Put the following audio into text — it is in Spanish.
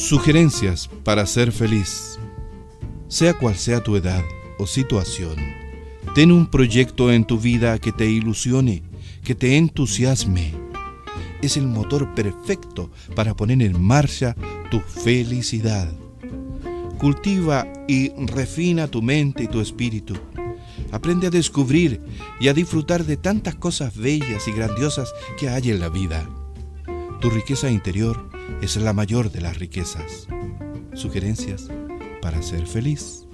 Sugerencias para ser feliz. Sea cual sea tu edad o situación, ten un proyecto en tu vida que te ilusione, que te entusiasme. Es el motor perfecto para poner en marcha tu felicidad. Cultiva y refina tu mente y tu espíritu. Aprende a descubrir y a disfrutar de tantas cosas bellas y grandiosas que hay en la vida. Tu riqueza interior es la mayor de las riquezas. Sugerencias para ser feliz.